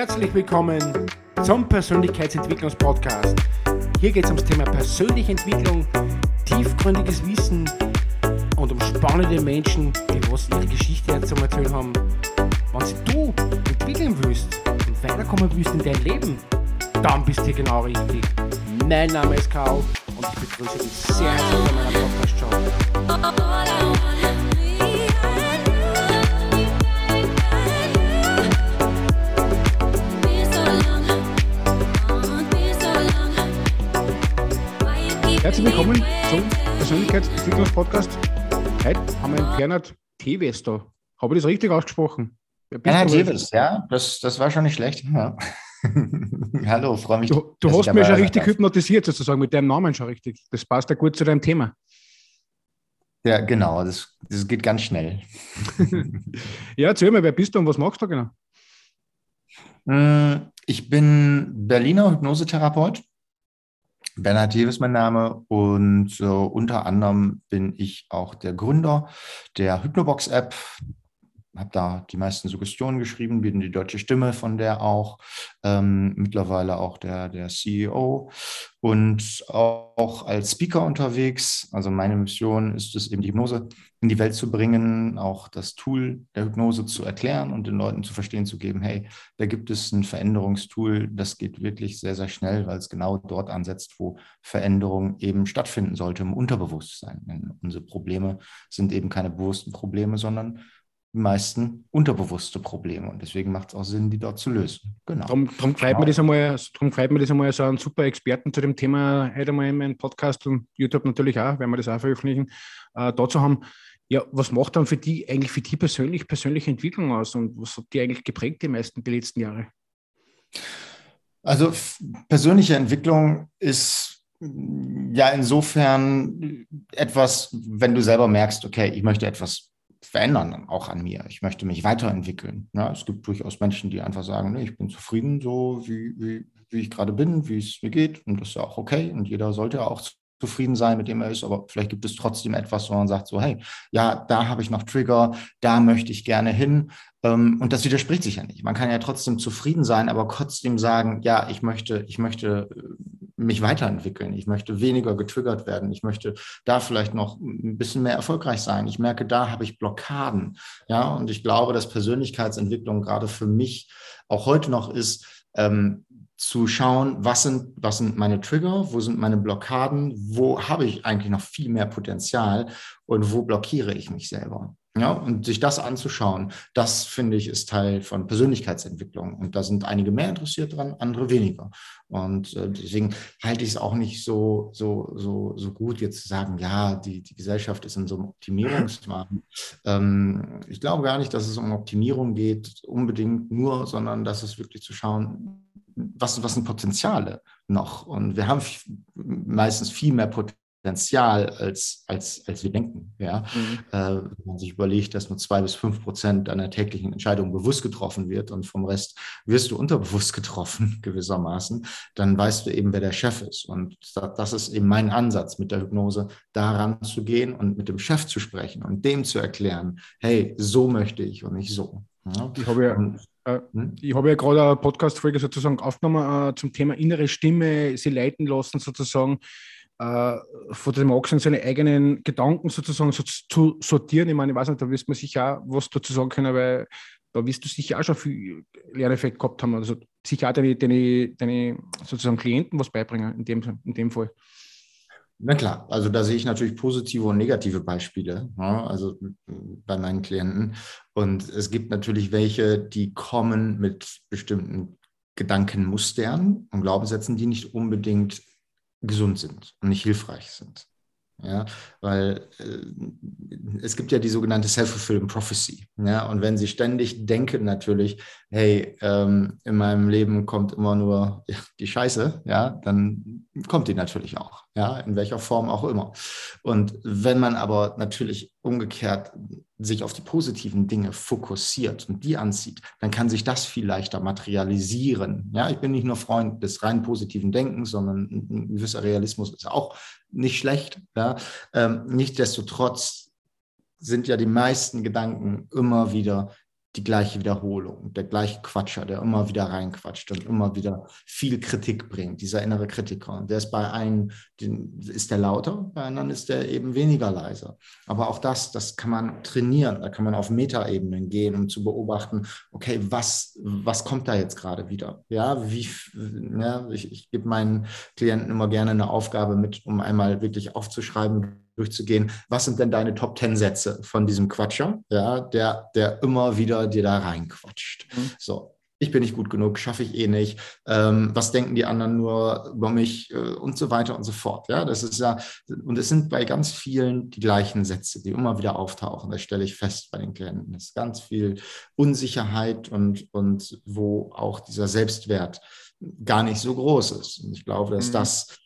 Herzlich willkommen zum Persönlichkeitsentwicklungspodcast. Hier geht es ums Thema persönliche Entwicklung, tiefgründiges Wissen und um spannende Menschen, die was ihre Geschichte zu erzählen haben. Wenn du entwickeln willst und weiterkommen willst in dein Leben, dann bist du genau richtig. Mein Name ist Karl und ich begrüße dich sehr herzlich bei meiner Podcast-Show. Herzlich willkommen zum Persönlichkeitsentwicklungspodcast. Heute haben wir einen Bernhard Teves da. Habe ich das richtig ausgesprochen? Bernhard Teves, ja, das, das war schon nicht schlecht. Ja. Hallo, freue mich. Du, du hast mich schon richtig hypnotisiert, sozusagen, mit deinem Namen schon richtig. Das passt ja gut zu deinem Thema. Ja, genau, das, das geht ganz schnell. ja, erzähl mir, wer bist du und was machst du genau? Hm, ich bin Berliner Hypnosetherapeut Bernhard Tew ist mein Name und äh, unter anderem bin ich auch der Gründer der Hypnobox-App habe da die meisten Suggestionen geschrieben, bin die deutsche Stimme von der auch, ähm, mittlerweile auch der, der CEO und auch als Speaker unterwegs. Also meine Mission ist es eben die Hypnose in die Welt zu bringen, auch das Tool der Hypnose zu erklären und den Leuten zu verstehen zu geben, hey, da gibt es ein Veränderungstool, das geht wirklich sehr, sehr schnell, weil es genau dort ansetzt, wo Veränderung eben stattfinden sollte im Unterbewusstsein. Denn unsere Probleme sind eben keine bewussten Probleme, sondern meisten unterbewusste Probleme. Und deswegen macht es auch Sinn, die dort zu lösen. Genau. Darum, darum freut genau. mir das einmal, darum freut mir das einmal, so einen super Experten zu dem Thema heute einmal in meinem Podcast und YouTube natürlich auch, werden wir das auch veröffentlichen, äh, dazu haben. Ja, was macht dann für die eigentlich für die persönlich persönliche Entwicklung aus und was hat die eigentlich geprägt die meisten die letzten Jahre? Also persönliche Entwicklung ist ja insofern etwas, wenn du selber merkst, okay, ich möchte etwas verändern, auch an mir. Ich möchte mich weiterentwickeln. Ja, es gibt durchaus Menschen, die einfach sagen, nee, ich bin zufrieden, so wie, wie, wie ich gerade bin, wie es mir geht. Und das ist ja auch okay. Und jeder sollte auch zufrieden sein, mit dem er ist. Aber vielleicht gibt es trotzdem etwas, wo man sagt, so, hey, ja, da habe ich noch Trigger, da möchte ich gerne hin. Ähm, und das widerspricht sich ja nicht. Man kann ja trotzdem zufrieden sein, aber trotzdem sagen, ja, ich möchte, ich möchte äh, mich weiterentwickeln. Ich möchte weniger getriggert werden. Ich möchte da vielleicht noch ein bisschen mehr erfolgreich sein. Ich merke, da habe ich Blockaden. Ja, und ich glaube, dass Persönlichkeitsentwicklung gerade für mich auch heute noch ist, ähm, zu schauen, was sind, was sind meine Trigger, wo sind meine Blockaden, wo habe ich eigentlich noch viel mehr Potenzial und wo blockiere ich mich selber. Ja, und sich das anzuschauen, das finde ich ist Teil von Persönlichkeitsentwicklung. Und da sind einige mehr interessiert dran, andere weniger. Und äh, deswegen halte ich es auch nicht so, so, so, so gut, jetzt zu sagen, ja, die, die Gesellschaft ist in so einem Optimierungswahn. Ähm, ich glaube gar nicht, dass es um Optimierung geht, unbedingt nur, sondern dass es wirklich zu schauen, was, was sind Potenziale noch? Und wir haben meistens viel mehr Potenzial Potenzial, als, als, als wir denken. Ja? Mhm. Äh, wenn man sich überlegt, dass nur zwei bis fünf Prozent deiner täglichen Entscheidungen bewusst getroffen wird und vom Rest wirst du unterbewusst getroffen, gewissermaßen, dann weißt du eben, wer der Chef ist. Und das ist eben mein Ansatz mit der Hypnose, daran zu gehen und mit dem Chef zu sprechen und dem zu erklären, hey, so möchte ich und nicht so. Ja? Ich habe ja, und, äh, hm? Ich habe ja gerade eine Podcast-Folge sozusagen aufgenommen äh, zum Thema innere Stimme, sie leiten lassen sozusagen äh, von dem Ochsen seine eigenen Gedanken sozusagen so zu sortieren. Ich meine, ich weiß nicht, da wirst man sicher auch was dazu sagen können, weil da wirst du sicher auch schon viel Lerneffekt gehabt haben. Also sicher auch deine, deine, deine sozusagen Klienten was beibringen in dem, in dem Fall. Na klar, also da sehe ich natürlich positive und negative Beispiele, ja, also bei meinen Klienten. Und es gibt natürlich welche, die kommen mit bestimmten Gedankenmustern und Glaubenssätzen, die nicht unbedingt gesund sind und nicht hilfreich sind. Ja, weil äh, es gibt ja die sogenannte Self-Fulfilling Prophecy. Ja, und wenn sie ständig denken natürlich, hey, ähm, in meinem Leben kommt immer nur die Scheiße, ja, dann kommt die natürlich auch, ja, in welcher Form auch immer. Und wenn man aber natürlich umgekehrt sich auf die positiven Dinge fokussiert und die anzieht, dann kann sich das viel leichter materialisieren. Ja, ich bin nicht nur Freund des rein positiven Denkens, sondern ein gewisser Realismus ist auch nicht schlecht. Ja, ähm, nichtsdestotrotz sind ja die meisten Gedanken immer wieder die gleiche Wiederholung, der gleiche Quatscher, der immer wieder reinquatscht und immer wieder viel Kritik bringt, dieser innere Kritiker. Und der ist bei einem, ist der lauter, bei anderen ist der eben weniger leiser. Aber auch das, das kann man trainieren, da kann man auf Metaebenen gehen, um zu beobachten, okay, was, was kommt da jetzt gerade wieder? Ja, wie, ja, ich, ich gebe meinen Klienten immer gerne eine Aufgabe mit, um einmal wirklich aufzuschreiben, durchzugehen, was sind denn deine Top Ten Sätze von diesem Quatscher, ja, der, der immer wieder dir da reinquatscht. Mhm. So, ich bin nicht gut genug, schaffe ich eh nicht, ähm, was denken die anderen nur über mich äh, und so weiter und so fort. Ja, das ist ja, und es sind bei ganz vielen die gleichen Sätze, die immer wieder auftauchen. Das stelle ich fest bei den Klienten. Es ist ganz viel Unsicherheit und, und wo auch dieser Selbstwert gar nicht so groß ist. Und ich glaube, dass mhm. das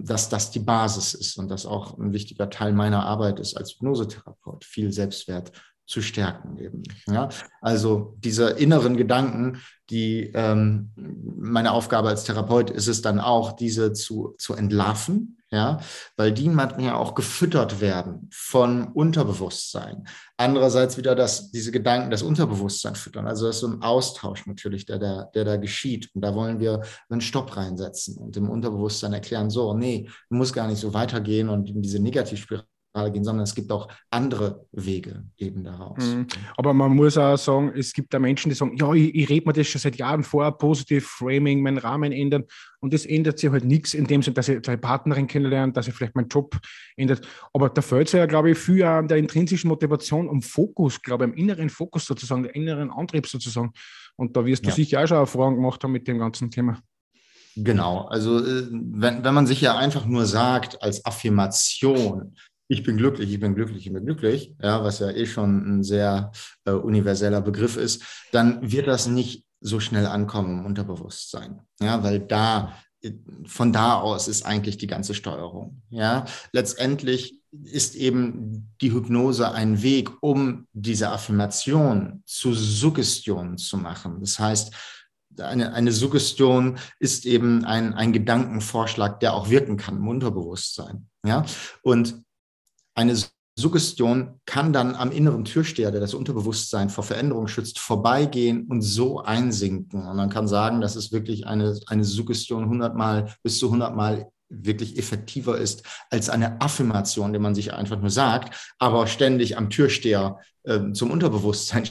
dass das die Basis ist und das auch ein wichtiger Teil meiner Arbeit ist als Hypnosetherapeut, viel Selbstwert zu stärken eben. Ja? Also diese inneren Gedanken, die ähm, meine Aufgabe als Therapeut ist es dann auch, diese zu, zu entlarven, ja, weil die manchmal auch gefüttert werden von Unterbewusstsein. Andererseits wieder, dass diese Gedanken das Unterbewusstsein füttern. Also das ist so ein Austausch natürlich, der da, der da geschieht. Und da wollen wir einen Stopp reinsetzen und dem Unterbewusstsein erklären, so, nee, du musst gar nicht so weitergehen und in diese Negativspirale gehen, sondern es gibt auch andere Wege eben daraus. Mhm. Aber man muss auch sagen, es gibt da Menschen, die sagen, ja, ich, ich rede mir das schon seit Jahren vor, positiv Framing, meinen Rahmen ändern und es ändert sich halt nichts in dem Sinne, dass ich eine Partnerin kennenlerne, dass ich vielleicht meinen Job ändert. Aber da fällt es ja, glaube ich, viel an der intrinsischen Motivation, um Fokus, glaube ich, am inneren Fokus sozusagen, der inneren Antrieb sozusagen. Und da wirst du ja. sicher auch schon Erfahrungen gemacht haben mit dem ganzen Thema. Genau, also äh, wenn, wenn man sich ja einfach nur sagt als Affirmation, ich bin glücklich, ich bin glücklich, ich bin glücklich, ja, was ja eh schon ein sehr äh, universeller Begriff ist, dann wird das nicht so schnell ankommen im Unterbewusstsein. Ja, weil da, von da aus ist eigentlich die ganze Steuerung. Ja, letztendlich ist eben die Hypnose ein Weg, um diese Affirmation zu Suggestionen zu machen. Das heißt, eine, eine Suggestion ist eben ein, ein Gedankenvorschlag, der auch wirken kann im Unterbewusstsein. Ja, und eine Suggestion kann dann am inneren Türsteher, der das Unterbewusstsein vor Veränderung schützt, vorbeigehen und so einsinken. Und man kann sagen, dass es wirklich eine, eine Suggestion 100 Mal bis zu 100 Mal wirklich effektiver ist als eine Affirmation, die man sich einfach nur sagt, aber ständig am Türsteher äh, zum Unterbewusstsein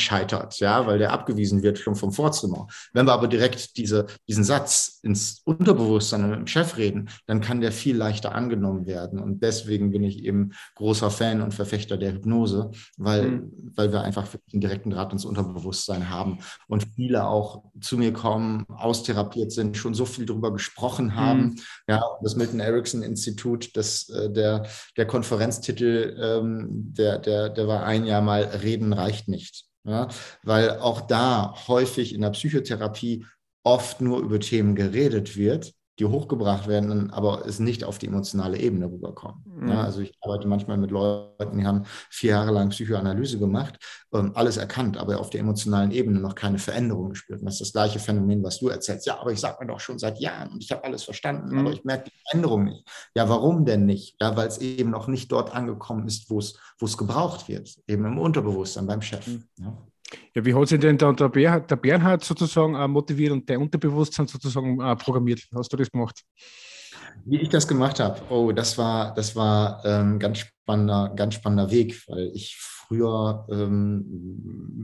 scheitert, ja, weil der abgewiesen wird schon vom Vorzimmer. Wenn wir aber direkt diese, diesen Satz ins Unterbewusstsein mit dem Chef reden, dann kann der viel leichter angenommen werden. Und deswegen bin ich eben großer Fan und Verfechter der Hypnose, weil, mhm. weil wir einfach einen direkten Draht ins Unterbewusstsein haben und viele auch zu mir kommen, austherapiert sind, schon so viel darüber gesprochen haben. Mhm. Ja, das Milton Erickson Institut, das, äh, der, der Konferenztitel, ähm, der, der, der war ein Jahr mal Reden reicht nicht. Ja, weil auch da häufig in der Psychotherapie oft nur über Themen geredet wird, die hochgebracht werden, aber es nicht auf die emotionale Ebene rüberkommen. Mhm. Ja, also ich arbeite manchmal mit Leuten, die haben vier Jahre lang Psychoanalyse gemacht, ähm, alles erkannt, aber auf der emotionalen Ebene noch keine Veränderung gespürt. Und das ist das gleiche Phänomen, was du erzählst. Ja, aber ich sage mir doch schon seit Jahren und ich habe alles verstanden, mhm. aber ich merke die Veränderung nicht. Ja, warum denn nicht? Ja, weil es eben noch nicht dort angekommen ist, wo es gebraucht wird, eben im Unterbewusstsein beim Chef. Mhm. Ja. Ja, wie hat sich denn der, der, Bernhard, sozusagen äh, motiviert und der Unterbewusstsein sozusagen äh, programmiert? Hast du das gemacht? Wie ich das gemacht habe, oh, das war, das war ähm, ganz spannender, ganz spannender Weg, weil ich früher ähm,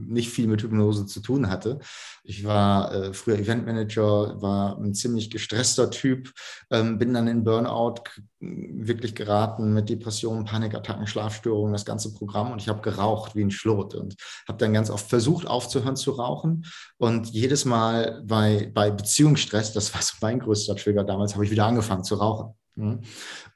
nicht viel mit Hypnose zu tun hatte. Ich war äh, früher Eventmanager, war ein ziemlich gestresster Typ, ähm, bin dann in Burnout wirklich geraten mit Depressionen, Panikattacken, Schlafstörungen, das ganze Programm und ich habe geraucht wie ein Schlot und habe dann ganz oft versucht aufzuhören zu rauchen und jedes Mal bei, bei Beziehungsstress, das war so mein größter Trigger damals, habe ich wieder angefangen zu rauchen. Mhm.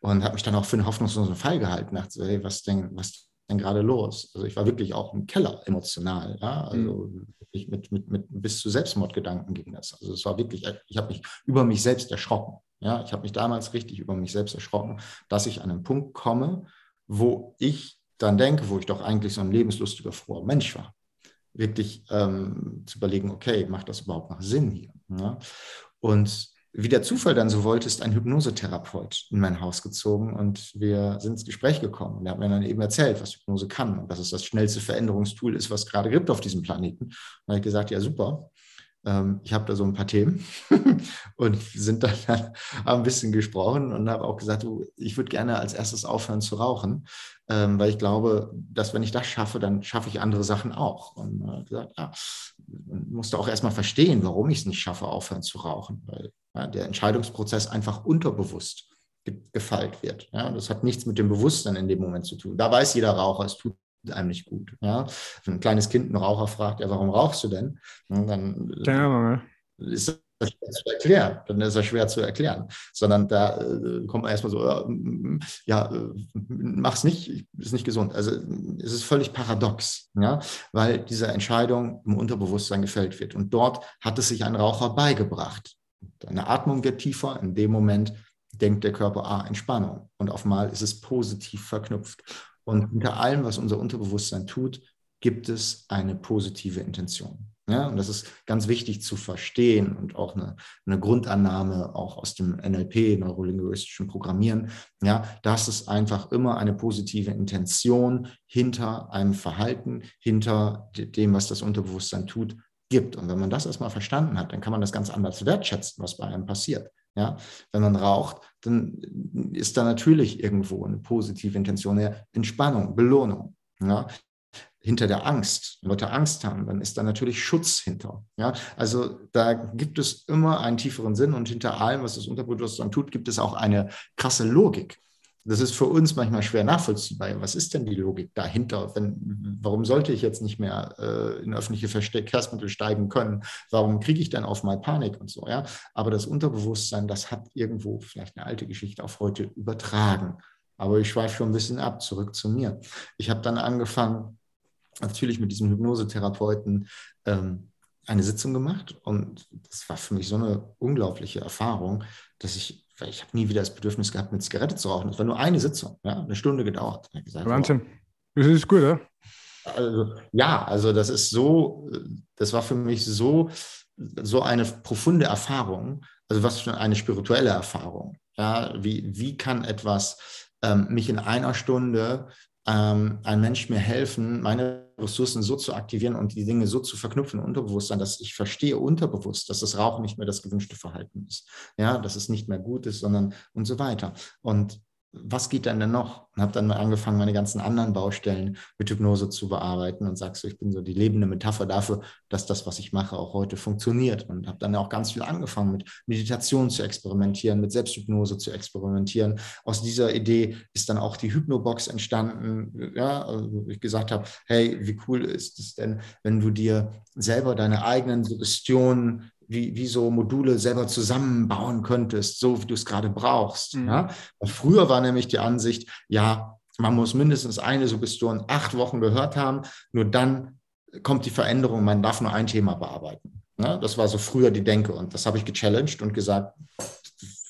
Und habe mich dann auch für einen hoffnungslosen Fall gehalten. Dachte so, hey, was denn, was denn gerade los? Also ich war wirklich auch im Keller emotional. Ja? Also mhm. mit, mit, mit bis zu Selbstmordgedanken ging das. Also es war wirklich, ich habe mich über mich selbst erschrocken. Ja? Ich habe mich damals richtig über mich selbst erschrocken, dass ich an einen Punkt komme, wo ich dann denke, wo ich doch eigentlich so ein lebenslustiger, froher Mensch war. Wirklich ähm, zu überlegen, okay, macht das überhaupt noch Sinn hier? Ja? Und wie der Zufall dann so wollte, ist ein Hypnosetherapeut in mein Haus gezogen und wir sind ins Gespräch gekommen. Und er hat mir dann eben erzählt, was Hypnose kann und dass es das schnellste Veränderungstool ist, was gerade gibt auf diesem Planeten. Und da habe ich gesagt, ja super, ähm, ich habe da so ein paar Themen und sind dann ein bisschen gesprochen und habe auch gesagt, du, ich würde gerne als erstes aufhören zu rauchen, ähm, weil ich glaube, dass wenn ich das schaffe, dann schaffe ich andere Sachen auch. Und äh, gesagt, ja, musste auch erstmal verstehen, warum ich es nicht schaffe, aufhören zu rauchen, weil ja, der Entscheidungsprozess einfach unterbewusst gefeilt wird. Ja, das hat nichts mit dem Bewusstsein in dem Moment zu tun. Da weiß jeder Raucher, es tut einem nicht gut. Ja? Wenn ein kleines Kind einen Raucher fragt, ja, warum rauchst du denn? Und dann ja, ist das schwer zu erklären. Dann ist das schwer zu erklären. Sondern da äh, kommt man erstmal so, äh, ja, äh, mach's nicht, ist nicht gesund. Also es ist völlig paradox, ja, weil diese Entscheidung im Unterbewusstsein gefällt wird. Und dort hat es sich ein Raucher beigebracht. Deine Atmung wird tiefer. In dem Moment denkt der Körper, ah, Entspannung. Und auf einmal ist es positiv verknüpft. Und hinter allem, was unser Unterbewusstsein tut, gibt es eine positive Intention. Ja, und das ist ganz wichtig zu verstehen und auch eine, eine Grundannahme auch aus dem NLP, neurolinguistischen Programmieren, ja, dass es einfach immer eine positive Intention hinter einem Verhalten, hinter dem, was das Unterbewusstsein tut, gibt. Und wenn man das erstmal verstanden hat, dann kann man das ganz anders wertschätzen, was bei einem passiert. Ja, wenn man raucht, dann ist da natürlich irgendwo eine positive Intention, ja, Entspannung, Belohnung. Ja, hinter der Angst, wenn Leute Angst haben, dann ist da natürlich Schutz hinter. Ja, also da gibt es immer einen tieferen Sinn und hinter allem, was das Unterbewusstsein tut, gibt es auch eine krasse Logik. Das ist für uns manchmal schwer nachvollziehbar. Was ist denn die Logik dahinter? Wenn, warum sollte ich jetzt nicht mehr äh, in öffentliche Verkehrsmittel steigen können? Warum kriege ich dann auf mal Panik und so? Ja? Aber das Unterbewusstsein, das hat irgendwo vielleicht eine alte Geschichte auf heute übertragen. Aber ich schweife schon ein bisschen ab, zurück zu mir. Ich habe dann angefangen, natürlich mit diesem Hypnosetherapeuten ähm, eine Sitzung gemacht und das war für mich so eine unglaubliche Erfahrung, dass ich ich habe nie wieder das Bedürfnis gehabt, eine Zigarette zu rauchen. Das war nur eine Sitzung, ja, eine Stunde gedauert. Gesagt, Wahnsinn. Das ist gut, ja? Also, ja, also das ist so, das war für mich so, so eine profunde Erfahrung, also was für eine spirituelle Erfahrung. Ja, wie, wie kann etwas ähm, mich in einer Stunde ähm, ein Mensch mir helfen, meine Ressourcen so zu aktivieren und die Dinge so zu verknüpfen, Unterbewusstsein, dass ich verstehe unterbewusst, dass das Rauchen nicht mehr das gewünschte Verhalten ist. Ja, dass es nicht mehr gut ist, sondern und so weiter. Und was geht dann denn noch? Und habe dann angefangen, meine ganzen anderen Baustellen mit Hypnose zu bearbeiten und sagst so, ich bin so die lebende Metapher dafür, dass das, was ich mache, auch heute funktioniert. Und habe dann auch ganz viel angefangen, mit Meditation zu experimentieren, mit Selbsthypnose zu experimentieren. Aus dieser Idee ist dann auch die Hypnobox entstanden, ja, also ich gesagt habe, hey, wie cool ist es denn, wenn du dir selber deine eigenen Suggestionen wie, wie so Module selber zusammenbauen könntest, so wie du es gerade brauchst. Mhm. Ja? Früher war nämlich die Ansicht, ja, man muss mindestens eine Suggestion acht Wochen gehört haben, nur dann kommt die Veränderung, man darf nur ein Thema bearbeiten. Ja? Das war so früher die Denke und das habe ich gechallenged und gesagt,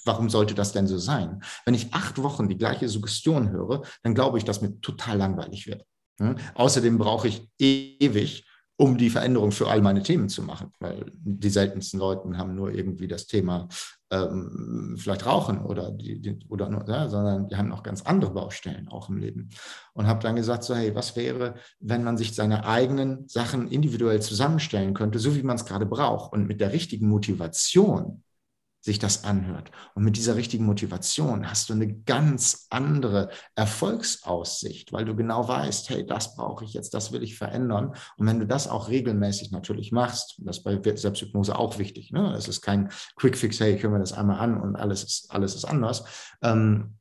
warum sollte das denn so sein? Wenn ich acht Wochen die gleiche Suggestion höre, dann glaube ich, dass mir total langweilig wird. Ja? Außerdem brauche ich ewig, um die Veränderung für all meine Themen zu machen. Weil die seltensten Leute haben nur irgendwie das Thema ähm, vielleicht Rauchen oder, die, die, oder ja, sondern die haben noch ganz andere Baustellen auch im Leben. Und habe dann gesagt, so hey, was wäre, wenn man sich seine eigenen Sachen individuell zusammenstellen könnte, so wie man es gerade braucht und mit der richtigen Motivation sich das anhört. Und mit dieser richtigen Motivation hast du eine ganz andere Erfolgsaussicht, weil du genau weißt, hey, das brauche ich jetzt, das will ich verändern. Und wenn du das auch regelmäßig natürlich machst, das ist bei Selbsthypnose auch wichtig, ne? es ist kein Quickfix, hey, ich höre mir das einmal an und alles ist, alles ist anders. Ähm,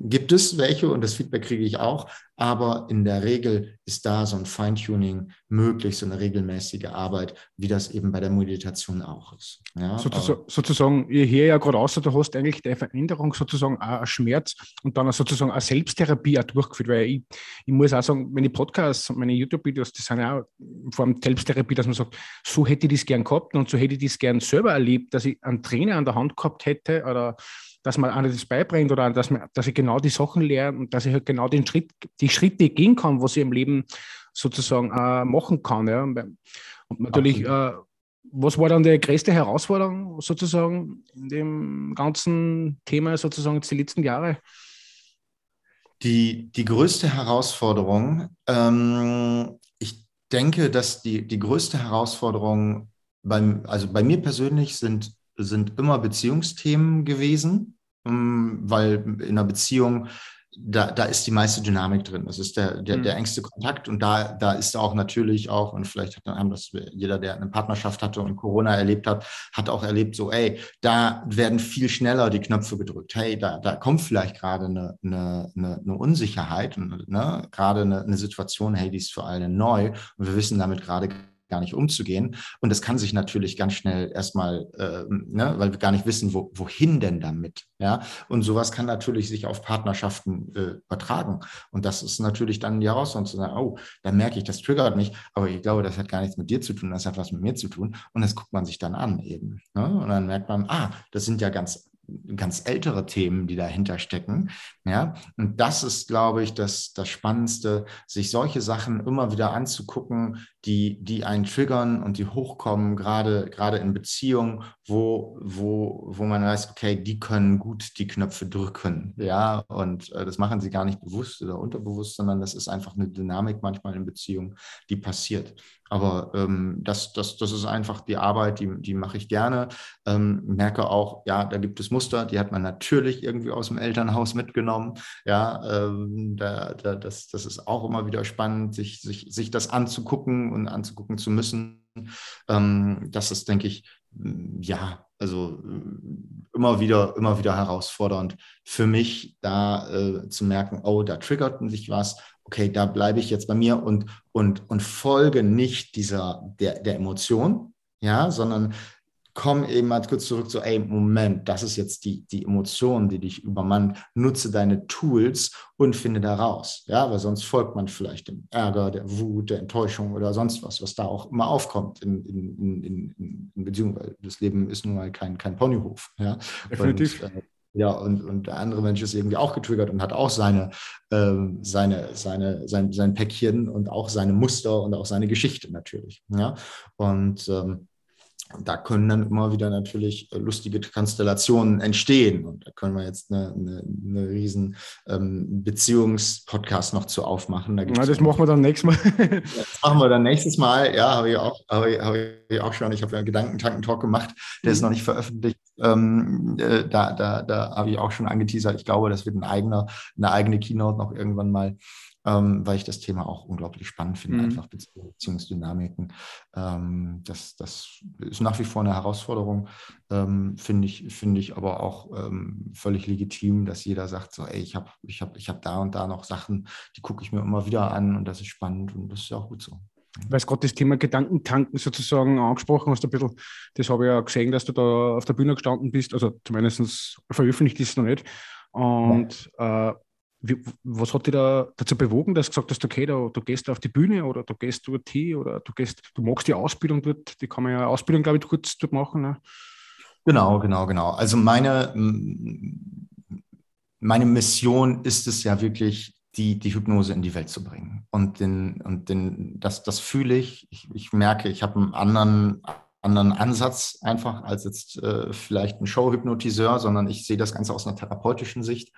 gibt es welche und das Feedback kriege ich auch, aber in der Regel ist da so ein Feintuning möglich, so eine regelmäßige Arbeit, wie das eben bei der Meditation auch ist. Ja, sozusagen, sozusagen, ich höre ja gerade aus, du hast eigentlich der Veränderung sozusagen auch Schmerz und dann sozusagen eine Selbsttherapie auch durchgeführt, weil ich, ich muss auch sagen, meine Podcasts und meine YouTube-Videos, die sind ja auch in Form Selbsttherapie, dass man sagt, so hätte ich das gern gehabt und so hätte ich das gern selber erlebt, dass ich einen Trainer an der Hand gehabt hätte oder dass man einer das beibringt oder dass, man, dass ich genau die Sachen lerne und dass ich halt genau den Schritt, die Schritte gehen kann, was ich im Leben sozusagen äh, machen kann. Ja. Und natürlich äh, was war dann die größte Herausforderung sozusagen in dem ganzen Thema sozusagen jetzt die letzten Jahre? Die, die größte Herausforderung, ähm, ich denke, dass die, die größte Herausforderung beim, also bei mir persönlich sind, sind immer Beziehungsthemen gewesen, weil in einer Beziehung da, da ist die meiste Dynamik drin. Das ist der, der, mhm. der engste Kontakt und da, da ist auch natürlich auch, und vielleicht hat, haben das jeder, der eine Partnerschaft hatte und Corona erlebt hat, hat auch erlebt, so, ey, da werden viel schneller die Knöpfe gedrückt. Hey, da, da kommt vielleicht gerade eine, eine, eine, eine Unsicherheit, ne? gerade eine, eine Situation, hey, die ist für alle neu und wir wissen damit gerade gar nicht umzugehen. Und das kann sich natürlich ganz schnell erstmal, äh, ne, weil wir gar nicht wissen, wo, wohin denn damit. Ja, und sowas kann natürlich sich auf Partnerschaften äh, übertragen. Und das ist natürlich dann die Herausforderung zu sagen, oh, dann merke ich, das triggert mich, aber ich glaube, das hat gar nichts mit dir zu tun, das hat was mit mir zu tun. Und das guckt man sich dann an eben. Ne? Und dann merkt man, ah, das sind ja ganz ganz ältere Themen, die dahinter stecken. Ja, und das ist, glaube ich, das, das Spannendste, sich solche Sachen immer wieder anzugucken, die, die einen triggern und die hochkommen, gerade, gerade in Beziehungen, wo, wo, wo man weiß, okay, die können gut die Knöpfe drücken. Ja, und äh, das machen sie gar nicht bewusst oder unterbewusst, sondern das ist einfach eine Dynamik manchmal in Beziehungen, die passiert. Aber ähm, das, das, das ist einfach die Arbeit, die, die mache ich gerne. Ähm, merke auch, ja, da gibt es Muster, die hat man natürlich irgendwie aus dem Elternhaus mitgenommen. Ja, ähm, da, da, das, das ist auch immer wieder spannend, sich, sich, sich das anzugucken und anzugucken zu müssen. Ähm, das ist, denke ich, ja, also immer wieder, immer wieder herausfordernd für mich, da äh, zu merken, oh, da triggert sich was okay, da bleibe ich jetzt bei mir und, und, und folge nicht dieser, der, der Emotion, ja, sondern komm eben mal kurz zurück zu, ey, Moment, das ist jetzt die, die Emotion, die dich übermannt. Nutze deine Tools und finde da raus. Ja, weil sonst folgt man vielleicht dem Ärger, der Wut, der Enttäuschung oder sonst was, was da auch immer aufkommt in, in, in, in Beziehung, weil das Leben ist nun mal kein, kein Ponyhof. Ja? Definitiv. Und, äh, ja, und, und der andere Mensch ist irgendwie auch getriggert und hat auch seine, ähm, seine, seine, sein, sein Päckchen und auch seine Muster und auch seine Geschichte natürlich. Ja? Und ähm, da können dann immer wieder natürlich äh, lustige Konstellationen entstehen. Und da können wir jetzt eine, eine, eine riesen ähm, Beziehungspodcast noch zu aufmachen. Da Na, das machen wir dann nächstes Mal. das machen wir dann nächstes Mal. Ja, habe ich auch, habe ich, habe ich auch schon. Ich habe ja einen Gedankentanken-Talk gemacht, der mhm. ist noch nicht veröffentlicht. Ähm, äh, da da, da habe ich auch schon angeteasert. Ich glaube, das wird ein eigener, eine eigene Keynote noch irgendwann mal ähm, weil ich das Thema auch unglaublich spannend finde, mhm. einfach Beziehungsdynamiken. Ähm, das, das ist nach wie vor eine Herausforderung, ähm, finde ich, finde ich aber auch ähm, völlig legitim, dass jeder sagt, so, ey, ich habe ich hab, ich hab da und da noch Sachen, die gucke ich mir immer wieder an und das ist spannend und das ist ja auch gut so. Weil gerade das Thema Gedankentanken sozusagen angesprochen hast, ein bisschen, das habe ich ja gesehen, dass du da auf der Bühne gestanden bist, also zumindest veröffentlicht ist es noch nicht. Und äh, wie, was hat dich da dazu bewogen, dass du gesagt hast, okay, da, du gehst auf die Bühne oder du gehst dort hin oder du gehst, du magst die Ausbildung dort, die kann man ja Ausbildung, glaube ich, kurz dort machen. Ne? Genau, genau, genau. Also meine, meine Mission ist es ja wirklich, die, die Hypnose in die Welt zu bringen. Und, den, und den, das, das fühle ich. ich. Ich merke, ich habe einen anderen anderen Ansatz einfach als jetzt äh, vielleicht ein Showhypnotiseur, sondern ich sehe das Ganze aus einer therapeutischen Sicht,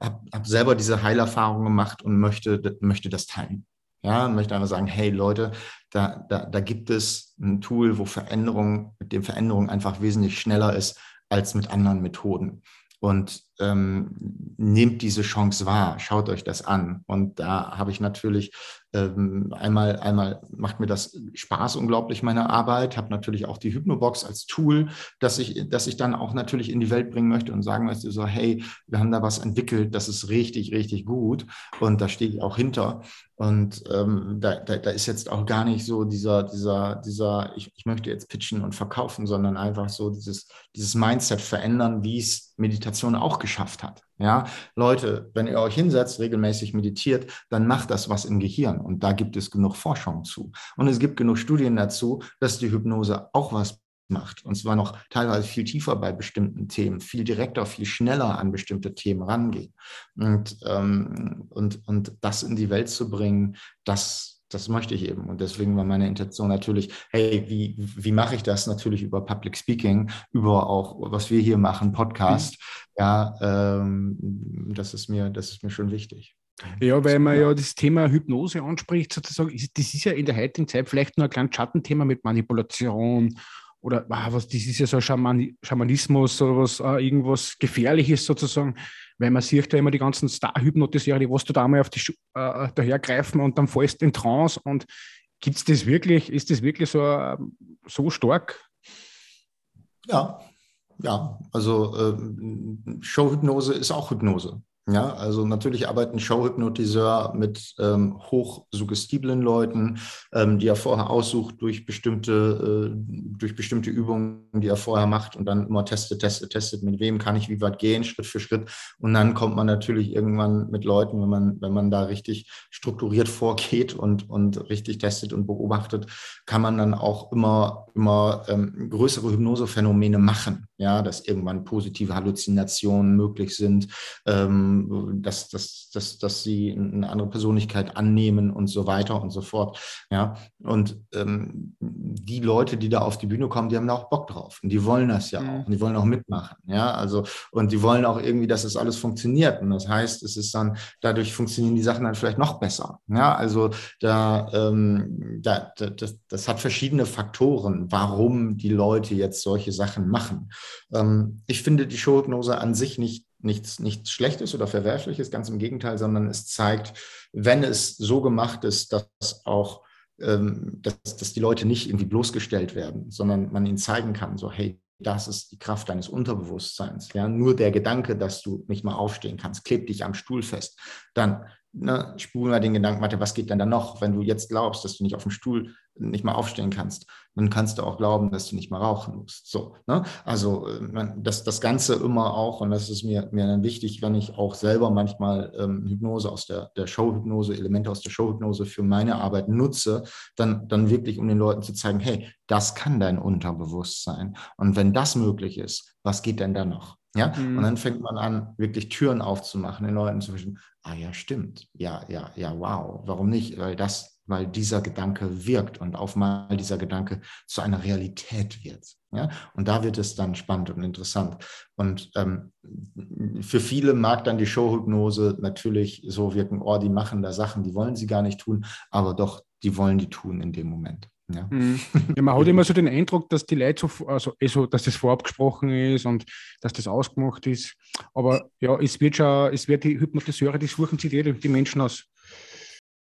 habe hab selber diese Heilerfahrung gemacht und möchte, möchte das teilen. Ja, möchte einfach sagen, hey Leute, da, da, da gibt es ein Tool, wo Veränderung, mit dem Veränderung einfach wesentlich schneller ist als mit anderen Methoden. Und ähm, nehmt diese Chance wahr, schaut euch das an. Und da habe ich natürlich ähm, einmal, einmal macht mir das Spaß unglaublich, meine Arbeit, habe natürlich auch die Hypnobox als Tool, dass ich, dass ich dann auch natürlich in die Welt bringen möchte und sagen möchte, so, hey, wir haben da was entwickelt, das ist richtig, richtig gut und da stehe ich auch hinter. Und ähm, da, da, da ist jetzt auch gar nicht so dieser, dieser, dieser, ich, ich möchte jetzt pitchen und verkaufen, sondern einfach so dieses, dieses Mindset verändern, wie es Meditation auch geschafft hat. Ja, Leute, wenn ihr euch hinsetzt, regelmäßig meditiert, dann macht das was im Gehirn. Und da gibt es genug Forschung zu. Und es gibt genug Studien dazu, dass die Hypnose auch was macht. Und zwar noch teilweise viel tiefer bei bestimmten Themen, viel direkter, viel schneller an bestimmte Themen rangehen. Und, ähm, und, und das in die Welt zu bringen, das das möchte ich eben. Und deswegen war meine Intention natürlich, hey, wie, wie mache ich das? Natürlich über Public Speaking, über auch, was wir hier machen, Podcast. Mhm. Ja, ähm, das ist mir, das ist mir schon wichtig. Ja, weil man ja das Thema Hypnose anspricht, sozusagen, das ist ja in der heutigen Zeit vielleicht nur ein kleines Schattenthema mit Manipulation oder ah, was, das ist ja so Schaman Schamanismus oder was, ah, irgendwas Gefährliches sozusagen, weil man sieht ja immer die ganzen Star-Hypnotiseure, die was du da mal auf die äh, dahergreifen und dann fallst in Trance und gibt es das wirklich, ist das wirklich so, äh, so stark? Ja, ja, also äh, Showhypnose ist auch Hypnose. Ja, also natürlich arbeitet ein Showhypnotiseur mit ähm, hochsuggestiblen Leuten, ähm, die er vorher aussucht durch bestimmte, äh, durch bestimmte Übungen, die er vorher macht und dann immer testet, testet, testet, mit wem kann ich wie weit gehen, Schritt für Schritt. Und dann kommt man natürlich irgendwann mit Leuten, wenn man, wenn man da richtig strukturiert vorgeht und, und richtig testet und beobachtet, kann man dann auch immer, immer ähm, größere Hypnosephänomene machen. Ja, dass irgendwann positive Halluzinationen möglich sind. Ähm, dass, dass, dass, dass sie eine andere Persönlichkeit annehmen und so weiter und so fort. Ja, und ähm, die Leute, die da auf die Bühne kommen, die haben da auch Bock drauf und die wollen das ja mhm. auch und die wollen auch mitmachen. Ja, also und die wollen auch irgendwie, dass es das alles funktioniert. Und das heißt, es ist dann, dadurch funktionieren die Sachen dann vielleicht noch besser. Ja, also da, ähm, da das, das hat verschiedene Faktoren, warum die Leute jetzt solche Sachen machen. Ähm, ich finde die Showhypnose an sich nicht nichts, nichts Schlechtes oder Verwerfliches, ganz im Gegenteil, sondern es zeigt, wenn es so gemacht ist, dass auch ähm, dass, dass die Leute nicht irgendwie bloßgestellt werden, sondern man ihnen zeigen kann, so hey, das ist die Kraft deines Unterbewusstseins. Ja, nur der Gedanke, dass du nicht mal aufstehen kannst, klebt dich am Stuhl fest. Dann ne, spulen wir den Gedanken, warte, was geht denn da noch, wenn du jetzt glaubst, dass du nicht auf dem Stuhl nicht mal aufstehen kannst, dann kannst du auch glauben, dass du nicht mal rauchen musst. So, ne? Also äh, das, das Ganze immer auch, und das ist mir, mir dann wichtig, wenn ich auch selber manchmal ähm, Hypnose aus der, der Showhypnose, Elemente aus der Showhypnose für meine Arbeit nutze, dann, dann wirklich, um den Leuten zu zeigen, hey, das kann dein Unterbewusstsein. Und wenn das möglich ist, was geht denn da noch? Ja, mhm. und dann fängt man an, wirklich Türen aufzumachen, den Leuten zu verstehen, ah ja, stimmt, ja, ja, ja, wow, warum nicht? Weil das weil dieser Gedanke wirkt und auf mal dieser Gedanke zu einer Realität wird. Ja? Und da wird es dann spannend und interessant. Und ähm, für viele mag dann die Showhypnose natürlich so wirken, oh, die machen da Sachen, die wollen sie gar nicht tun, aber doch, die wollen die tun in dem Moment. Ja. Mhm. ja. man hat immer so den Eindruck, dass die Leute so, also, also, dass das vorabgesprochen ist und dass das ausgemacht ist. Aber ja, es wird schon, es wird die Hypnotiseure, die suchen sich die, die Menschen aus